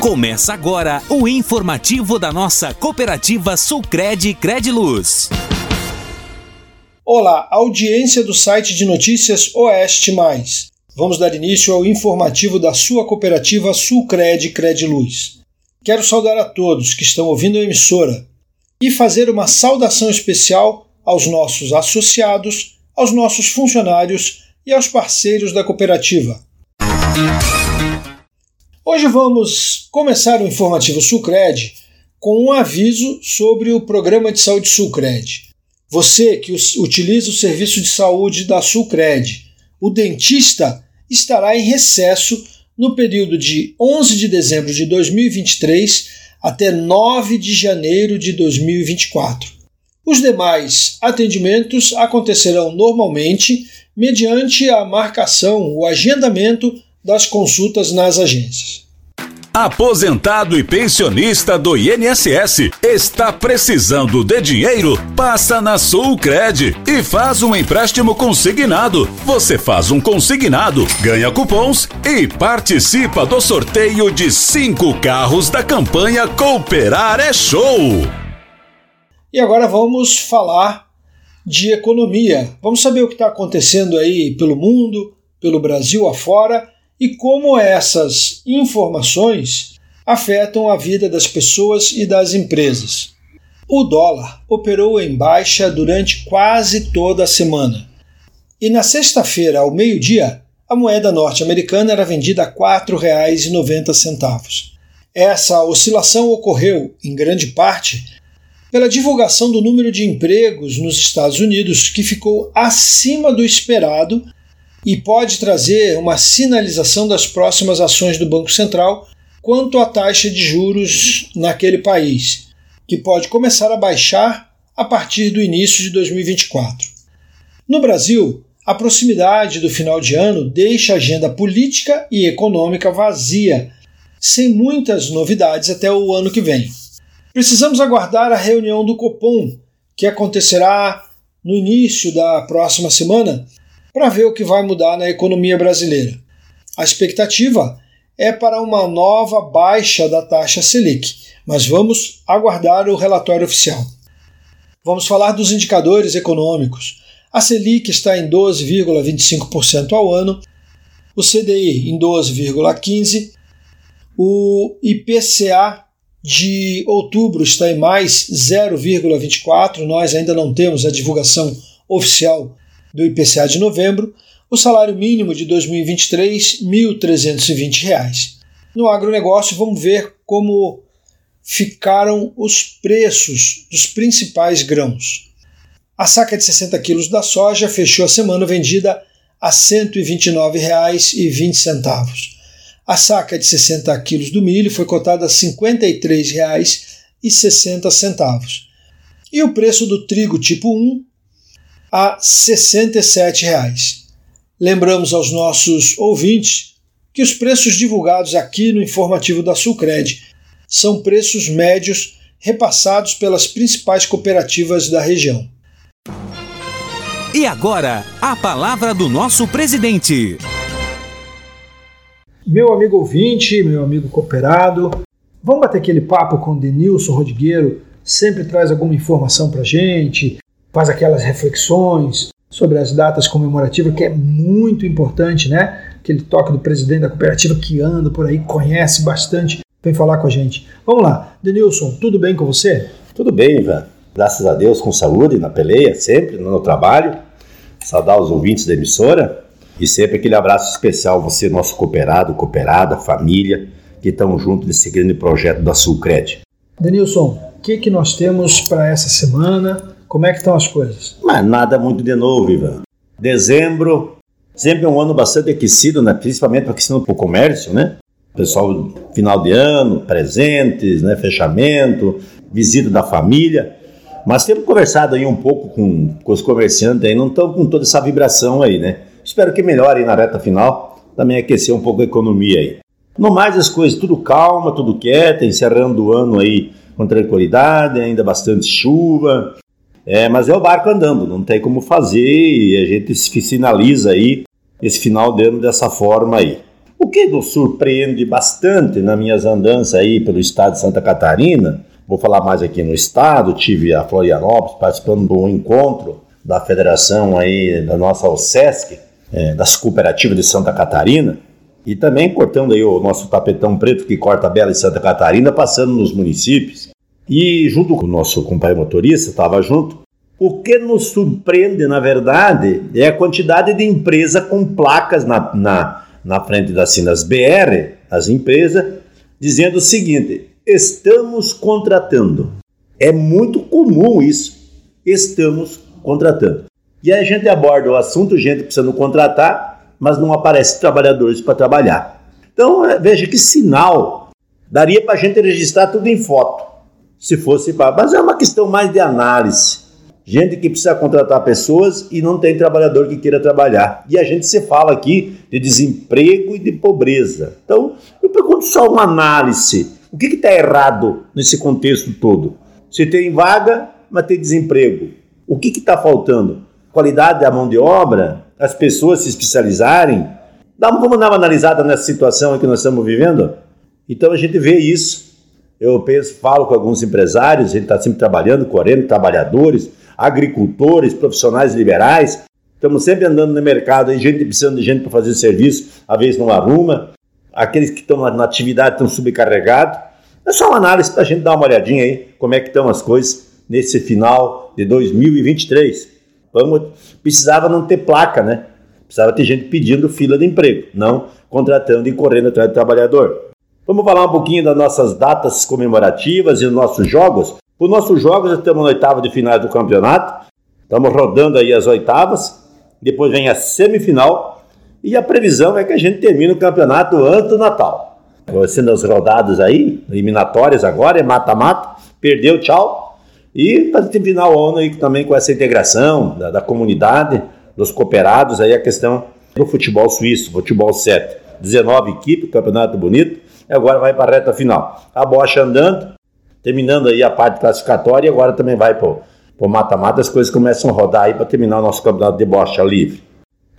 Começa agora o informativo da nossa cooperativa Sulcred Crediluz. Olá, audiência do site de notícias Oeste Mais. Vamos dar início ao informativo da sua cooperativa Sulcred Crediluz. Quero saudar a todos que estão ouvindo a emissora e fazer uma saudação especial aos nossos associados, aos nossos funcionários e aos parceiros da cooperativa. Hoje vamos começar o informativo Sulcred com um aviso sobre o programa de saúde Sulcred. Você que utiliza o serviço de saúde da Sulcred, o dentista estará em recesso no período de 11 de dezembro de 2023 até 9 de janeiro de 2024. Os demais atendimentos acontecerão normalmente mediante a marcação, o agendamento das consultas nas agências. Aposentado e pensionista do INSS está precisando de dinheiro? Passa na Sulcred e faz um empréstimo consignado. Você faz um consignado, ganha cupons e participa do sorteio de cinco carros da campanha Cooperar é Show. E agora vamos falar de economia. Vamos saber o que está acontecendo aí pelo mundo, pelo Brasil afora e como essas informações afetam a vida das pessoas e das empresas. O dólar operou em baixa durante quase toda a semana. E na sexta-feira, ao meio-dia, a moeda norte-americana era vendida a R$ 4,90. Essa oscilação ocorreu, em grande parte, pela divulgação do número de empregos nos Estados Unidos, que ficou acima do esperado e pode trazer uma sinalização das próximas ações do Banco Central quanto à taxa de juros naquele país, que pode começar a baixar a partir do início de 2024. No Brasil, a proximidade do final de ano deixa a agenda política e econômica vazia, sem muitas novidades até o ano que vem. Precisamos aguardar a reunião do Copom, que acontecerá no início da próxima semana, para ver o que vai mudar na economia brasileira. A expectativa é para uma nova baixa da taxa Selic, mas vamos aguardar o relatório oficial. Vamos falar dos indicadores econômicos. A Selic está em 12,25% ao ano, o CDI em 12,15%, o IPCA de outubro está em mais 0,24%, nós ainda não temos a divulgação oficial do IPCA de novembro, o salário mínimo de 2023, R$ 1.320. No agronegócio, vamos ver como ficaram os preços dos principais grãos. A saca de 60 quilos da soja fechou a semana vendida a R$ 129,20. A saca de 60 quilos do milho foi cotada a R$ 53,60. E o preço do trigo tipo 1 a 67 reais. Lembramos aos nossos ouvintes que os preços divulgados aqui no informativo da Sulcred são preços médios repassados pelas principais cooperativas da região. E agora, a palavra do nosso presidente. Meu amigo ouvinte, meu amigo cooperado, vamos bater aquele papo com o Denilson Rodrigueiro, sempre traz alguma informação para gente, faz aquelas reflexões sobre as datas comemorativas, que é muito importante, né? Aquele toque do presidente da cooperativa que anda por aí, conhece bastante, vem falar com a gente. Vamos lá, Denilson, tudo bem com você? Tudo bem, Ivan. Graças a Deus, com saúde, na peleia, sempre, no trabalho. Saudar os ouvintes da emissora e sempre aquele abraço especial, você, nosso cooperado, cooperada, família, que estão juntos nesse grande projeto da Sulcred. Denilson, o que, que nós temos para essa semana? Como é que estão as coisas? Mas nada muito de novo, Ivan. Dezembro, sempre é um ano bastante aquecido, né? principalmente aquecido para o comércio, né? Pessoal, final de ano, presentes, né? fechamento, visita da família. Mas temos conversado aí um pouco com, com os comerciantes aí, não estão com toda essa vibração aí, né? Espero que melhore na reta final, também aquecer um pouco a economia aí. No mais, as coisas tudo calma, tudo quieto, encerrando o ano aí com tranquilidade, ainda bastante chuva, é, mas é o barco andando, não tem como fazer e a gente se finaliza aí esse final de ano dessa forma aí. O que nos surpreende bastante nas minhas andanças aí pelo estado de Santa Catarina, vou falar mais aqui no estado, tive a Florianópolis participando um encontro da federação aí da nossa OSESC, é, das cooperativas de Santa Catarina, e também cortando aí o nosso tapetão preto que corta a Bela e Santa Catarina, passando nos municípios. E junto com o nosso companheiro motorista, estava junto, o que nos surpreende, na verdade, é a quantidade de empresas com placas na, na na frente das Sinas BR, as empresas, dizendo o seguinte: estamos contratando. É muito comum isso. Estamos contratando. E aí a gente aborda o assunto, gente precisando contratar, mas não aparece trabalhadores para trabalhar. Então, é, veja que sinal daria para a gente registrar tudo em foto, se fosse para. Mas é uma questão mais de análise gente que precisa contratar pessoas e não tem trabalhador que queira trabalhar. E a gente se fala aqui de desemprego e de pobreza. Então, eu pergunto só uma análise. O que está errado nesse contexto todo? Se tem vaga, mas tem desemprego. O que está faltando? Qualidade da mão de obra? As pessoas se especializarem? vamos dar uma analisada nessa situação que nós estamos vivendo? Então a gente vê isso. Eu penso, falo com alguns empresários, ele está sempre trabalhando, 40 trabalhadores, agricultores, profissionais liberais. Estamos sempre andando no mercado, aí gente precisando de gente para fazer serviço, a vez não arruma. Aqueles que estão na atividade estão subcarregados. É só uma análise para a gente dar uma olhadinha aí, como é que estão as coisas nesse final de 2023. Vamos, precisava não ter placa, né? Precisava ter gente pedindo fila de emprego, não contratando e correndo atrás do trabalhador. Vamos falar um pouquinho das nossas datas comemorativas e dos nossos jogos. Os nossos jogos estamos na oitava de final do campeonato. Estamos rodando aí as oitavas. Depois vem a semifinal. E a previsão é que a gente termine o campeonato antes do Natal. Sendo as rodadas aí, eliminatórias agora, é mata-mata. Perdeu, tchau. E para terminar o ano aí também com essa integração da, da comunidade, dos cooperados, aí a questão do futebol suíço, futebol 7. 19 equipes, campeonato bonito. Agora vai para a reta final. A bocha andando, terminando aí a parte classificatória e agora também vai para o mata-mata, as coisas começam a rodar aí para terminar o nosso campeonato de bocha livre.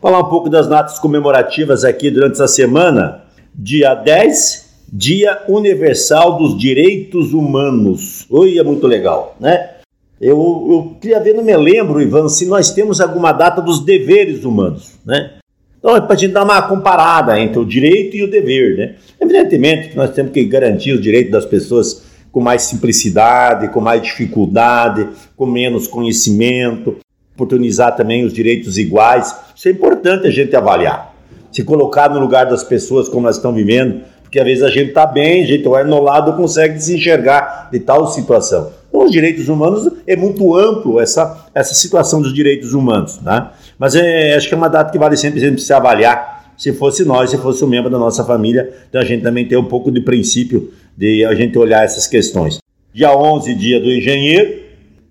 Falar um pouco das datas comemorativas aqui durante essa semana. Dia 10, Dia Universal dos Direitos Humanos. Oi, é muito legal, né? Eu, eu queria ver, não me lembro, Ivan, se nós temos alguma data dos deveres humanos, né? Então, é para a gente dar uma comparada entre o direito e o dever, né? Evidentemente que nós temos que garantir os direitos das pessoas com mais simplicidade, com mais dificuldade, com menos conhecimento, oportunizar também os direitos iguais. Isso é importante a gente avaliar. Se colocar no lugar das pessoas como elas estão vivendo, porque às vezes a gente está bem, a gente vai no lado consegue se enxergar de tal situação. Então, os direitos humanos é muito amplo essa, essa situação dos direitos humanos, né? Mas é, acho que é uma data que vale sempre, sempre se avaliar. Se fosse nós, se fosse um membro da nossa família, então a gente também tem um pouco de princípio de a gente olhar essas questões. Dia 11, dia do engenheiro,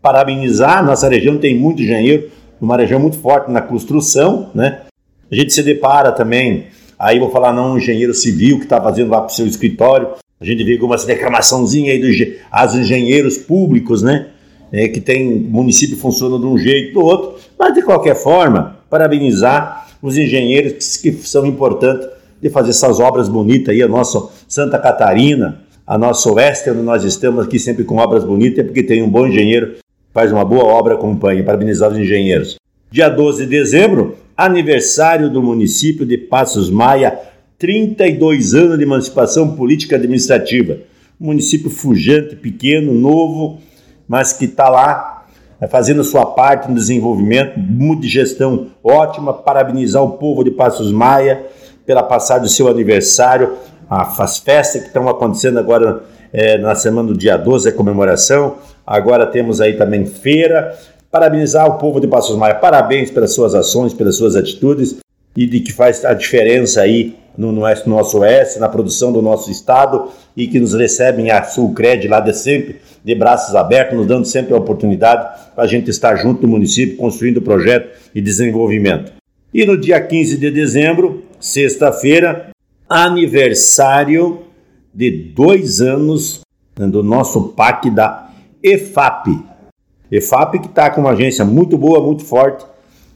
parabenizar, nossa região tem muito engenheiro, uma região muito forte na construção, né? A gente se depara também, aí vou falar não um engenheiro civil que está fazendo lá para o seu escritório, a gente vê algumas reclamaçãozinha aí dos engenheiros públicos, né? É, que tem município funciona de um jeito do outro, mas de qualquer forma, parabenizar os engenheiros que, que são importantes de fazer essas obras bonitas aí, a nossa Santa Catarina, a nossa oeste, onde nós estamos aqui sempre com obras bonitas, é porque tem um bom engenheiro, faz uma boa obra, acompanha. Parabenizar os engenheiros. Dia 12 de dezembro, aniversário do município de Passos Maia, 32 anos de emancipação política administrativa. Município fujante, pequeno, novo, mas que está lá é, fazendo sua parte no desenvolvimento, muito de gestão ótima. Parabenizar o povo de Passos Maia pela passagem do seu aniversário as festas que estão acontecendo agora é, na semana do dia 12, a comemoração. Agora temos aí também feira. Parabenizar o povo de Passos Maia. Parabéns pelas suas ações, pelas suas atitudes e de que faz a diferença aí no, no nosso oeste, na produção do nosso estado e que nos recebem a Sulcred lá de sempre, de braços abertos, nos dando sempre a oportunidade para a gente estar junto no município, construindo projeto e desenvolvimento. E no dia 15 de dezembro, sexta-feira, aniversário de dois anos do nosso PAC da EFAP. EFAP que está com uma agência muito boa, muito forte.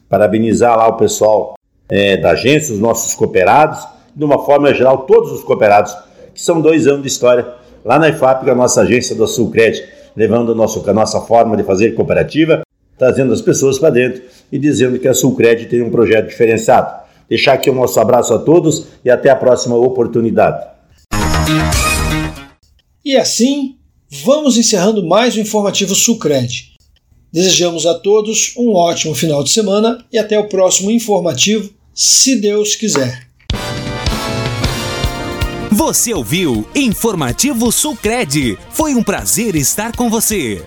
Parabenizar lá o pessoal é, da agência, os nossos cooperados de uma forma geral, todos os cooperados, que são dois anos de história, lá na IFAP, a nossa agência do Sulcred, levando a, nosso, a nossa forma de fazer cooperativa, trazendo as pessoas para dentro e dizendo que a Sulcred tem um projeto diferenciado. Deixar aqui o nosso abraço a todos e até a próxima oportunidade. E assim, vamos encerrando mais um informativo Sulcred. Desejamos a todos um ótimo final de semana e até o próximo informativo, se Deus quiser. Você ouviu Informativo Sulcred. Foi um prazer estar com você.